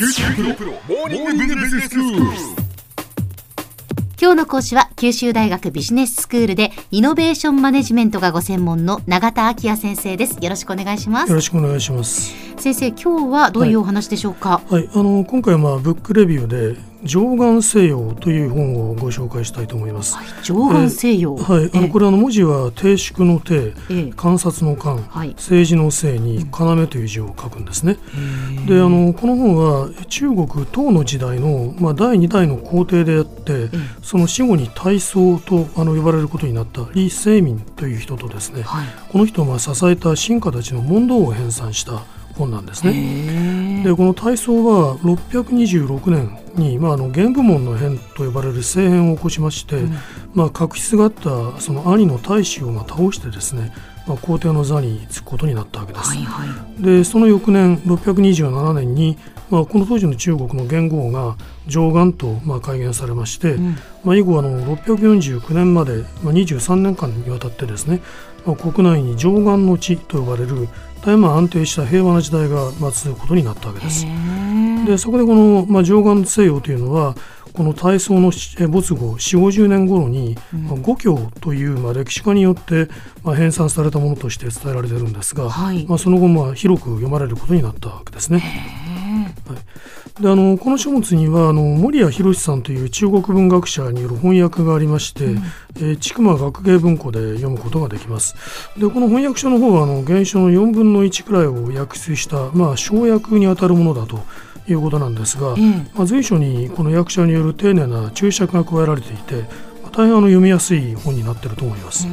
九州大学モーニングビジネススクール。今日の講師は九州大学ビジネススクールでイノベーションマネジメントがご専門の永田昭也先生ですよろしくお願いしますよろしくお願いします。先生今日はどういうお話でしょうか、はい、あの今回はまあブックレビューで上岸西洋という本をご紹介したいと思います。はい上岸西洋、はい、あのこれあの文字は定宿の定、ええ観察の観、はい政治の政に要という字を書くんですね。であのこの本は中国唐の時代の、まあ、第2代の皇帝であって、その死後に大宗とあの呼ばれることになった李世民という人とですね、はいこの人をまあ支えた臣下たちの問答を編纂した本なんですね。でこの大宗は626年に、まあ、あの玄武門の変と呼ばれる政変を起こしまして、まあ、確執があったその兄の大使をまあ倒してですね、まあ、皇帝の座に就くことになったわけです。はいはいでその翌年627年に、まあ、この当時の中国の元号が上岸とまあ改元されまして、まあ、以後あの649年まで、まあ、23年間にわたってですね、まあ、国内に上岸の地と呼ばれる大変まあ安定した平和な時代がまあ続くことになったわけです。でそこでこの、まあ、上岸西洋というのはこの大宗のえ没後4 5 0年頃に、まあ、五教という、まあ、歴史家によって、まあ、編纂されたものとして伝えられているんですが、はい。まあ、その後、まあ、広く読まれることになったわけですね。はい、であのこの書物にはあの森谷博さんという中国文学者による翻訳がありまして、えー千曲学芸文庫で読むことができます。でこの翻訳書の方はあの原書の4分の1くらいを訳出した、まあ、小訳にあたるものだということなんですが、ええ。まあ、随所にこの役者による丁寧な注釈が加えられていて、まあ大変あの読みやすい本になっていると思います。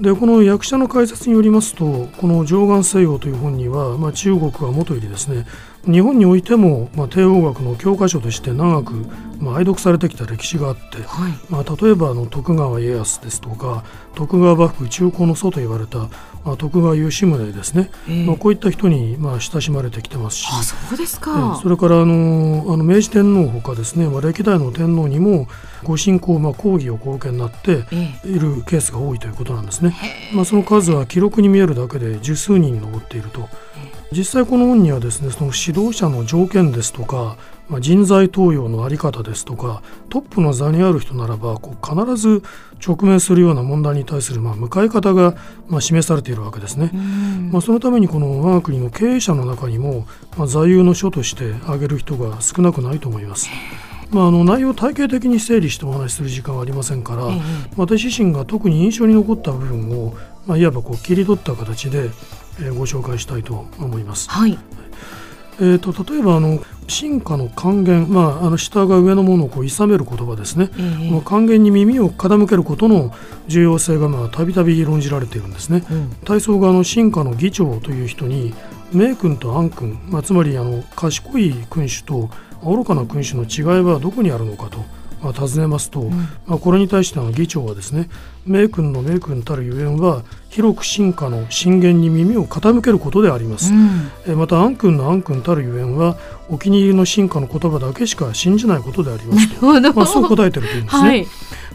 でこの役者の解説によりますとこの「上岸西洋」という本には、まあ、中国はもとよりですね。日本においても、まあ、帝王学の教科書として長く、まあ、愛読されてきた歴史があって、はい。まあ、例えばあの徳川家康ですとか徳川幕府中興の祖と言われた、まあ、徳川吉宗ですね、ええ。まあ、こういった人に、まあ、親しまれてきてますし。あそうですえか。えそれからあのあの明治天皇ほかですね、まあ、歴代の天皇にもご進行、まあ、講義をお受けになってえいるケースが多いということなんですね。まあ、その数は記録に見えるだけで十数人に上っていると。実際この本にはですねその指導者の条件ですとか、まあ、人材登用のあり方ですとかトップの座にある人ならばこう必ず直面するような問題に対するまあ向かい方がまあ示されているわけですね。まあ、そのためにこの我が国の経営者の中にも、まあ、座右の書として挙げる人が少なくないと思います。まあ、あの内容を体系的に整理してお話しする時間はありませんから、私自身が特に印象に残った部分を、まあ、いわばこう切り取った形で、えーご紹介したいと思います。はいえー、と例えばあの進化の還元、まあ、あの下が上のものをこう諌める言葉ですね、ええ。この還元に耳を傾けることの重要性がまあたびたび論じられているんですね。体操側の進化の議長という人に名君と暗君、まあ、つまりあの賢い君主と愚かな君主の違いはどこにあるのかと、まあ、尋ねますと、まあ、これに対してあの議長はですね名君の名君たるゆえんは広く進化の進言に耳を傾けることであります。うん。えーまた暗君の暗君たるゆえんはお気に入りの進化の言葉だけしか信じないことであります。と、まあ、そう答えてるというんですね。はい。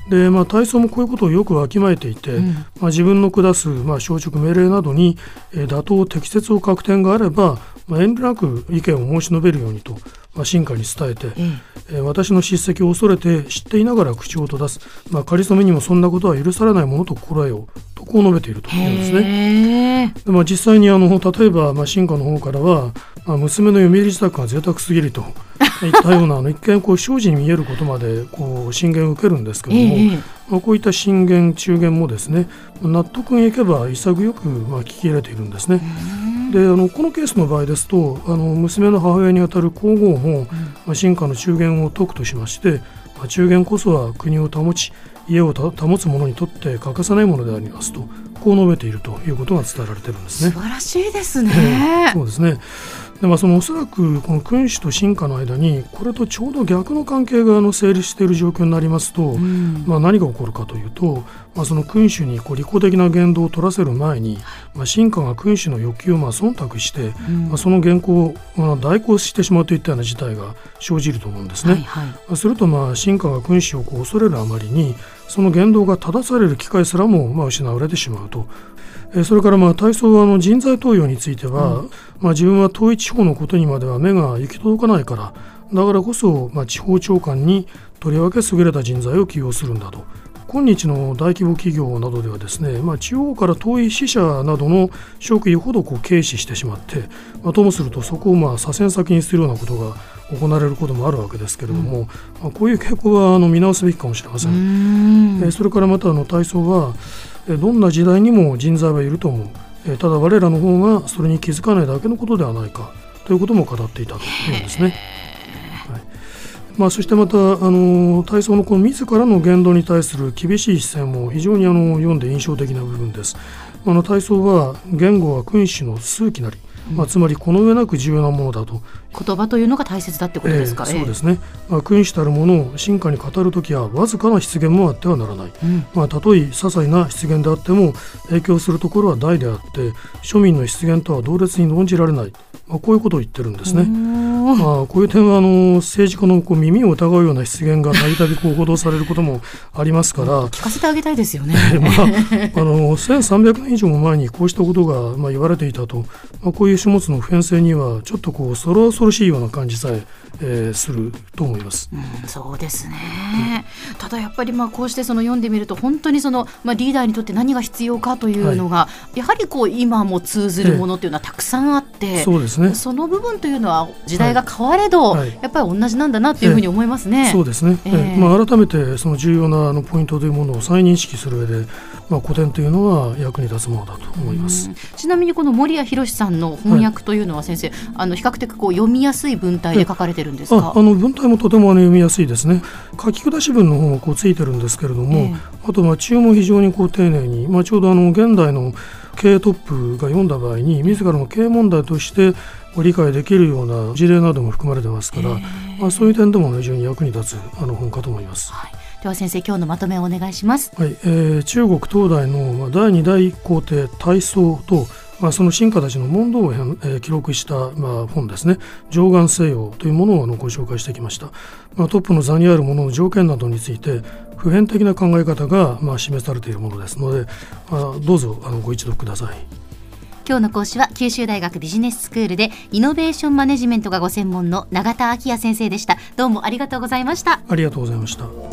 でまあ、体操もこういうことをよくわきまえていて、ん。まあ、自分の下す、まあ、命令などに、えー妥当適切を書く点があれば、まあ、遠慮なく意見を申し述べるようにと、まあ、進化に伝えて、ええー私の叱責を恐れて知っていながら口を閉ざす、まあ、仮初めにもそんなことは許されないものと心得よう。とこう述べているというんですね。でまあ、実際にあの例えば、まあ、進化の方からは、まあ、娘の読売自宅が贅沢すぎると いったようなあの一見こう不祥事に見えることまでこう進言を受けるんですけども、ええ。まあ、こういった進言中言もですね納得がいけば潔くまあ聞き入れているんですね。であのこのケースの場合ですとあの娘の母親にあたる皇后も、まあ、進化の中言を説くとしまして、まあ、中言こそは国を保ち家をた保つ者にとって欠かせないものでありますとこう述べているということが伝えられているんですね素。晴らしいですね。そうですね。でまあ、そのおそらくこの君主と臣下の間にこれとちょうど逆の関係があの成立している状況になりますと、まあ、何が起こるかというと、まあ、その君主にこう利己的な言動を取らせる前に、まあ、臣下が君主の欲求をまあ忖度して、まあ、その原稿をまあ代行してしまうといったような事態が生じると思うんですね。はいはい。まあするとまあ臣下が君主をこう恐れるあまりにその言動が正される機会すらもまあ失われてしまうと、それからまあ体操はあの人材登用については、うん、まあ、自分は統一地方のことにまでは目が行き届かないからだからこそ、まあ、地方長官にとりわけ優れた人材を起用するんだと。今日の大規模企業などではですね、まあ、地方から遠い支社などの職位ほどこう軽視してしまって、まあ、ともするとそこをまあ左遷先にするようなことが行われることもあるわけですけれども、うん、まあ、こういう傾向はあの見直すべきかもしれません。んえそれからまたあの体操はどんな時代にも人材はいると思う。えただ我らの方がそれに気づかないだけのことではないかということも語っていたというんですね。はいまあ、そしてまたあの体操のこの自らの言動に対する厳しい視線も非常にあの読んで印象的な部分です。あの体操は言語は君主の数奇なりまあ、つまりこの上なく重要なものだと。言葉というのが大切だってことですか、えー、そうですね、まあ、君主たるものを進化に語るときはわずかな失言もあってはならない、うん、まあ、たとえ些細な失言であっても影響するところは大であって庶民の失言とは同列に論じられない、まあ、こういうことを言ってるんですね。まあ、こういう点はあの政治家のこう耳を疑うような失言がたびたび報道されることもありますから、聞かせてあげたいですよね。まあ、あの1300年以上も前にこうしたことがまあ言われていたと、まあ、こういう書物の普遍性にはちょっとこう恐ろ恐ろしいような感じさええー、すると思います。うん、そうですね、うん、ただやっぱりまあこうしてその読んでみると本当にその、まあ、リーダーにとって何が必要かというのが、はい、やはりこう今も通ずるものというのはたくさんあって、えー、そうですね、その部分というのは時代が変われど、はい。はい、やっぱり同じなんだなというふうに思いますね。えー、そうですね、えー、まあ、改めてその重要なあのポイントというものを再認識する上で、まあ、古典というのは役に立つものだと思います。ちなみにこの森谷博さんの翻訳というのは先生、あの比較的こう読みやすい文体で書かれてるんですか？あの文体もとても読みやすいですね。書き下し文の方もこうついてるんですけれども、えー、あとまあ中も非常にこう丁寧に、まあ、ちょうどあの現代の経営トップが読んだ場合に自らの経営問題として理解できるような事例なども含まれてますから、えー、まあ、そういう点でも非常に役に立つあの本かと思います。はいでは先生今日のまとめをお願いします。はい、えー、中国東大の第二代皇帝体操とまあ、その進化たちの問答を、えー、記録した、まあ、本ですね「上岸西洋」というものをあのご紹介してきました、まあ、トップの座にあるものの条件などについて普遍的な考え方が、まあ、示されているものですので、まあ、どうぞあのご一読ください。今日の講師は九州大学ビジネススクールでイノベーションマネジメントがご専門の永田昭也先生でした。どうもありがとうございました。ありがとうございました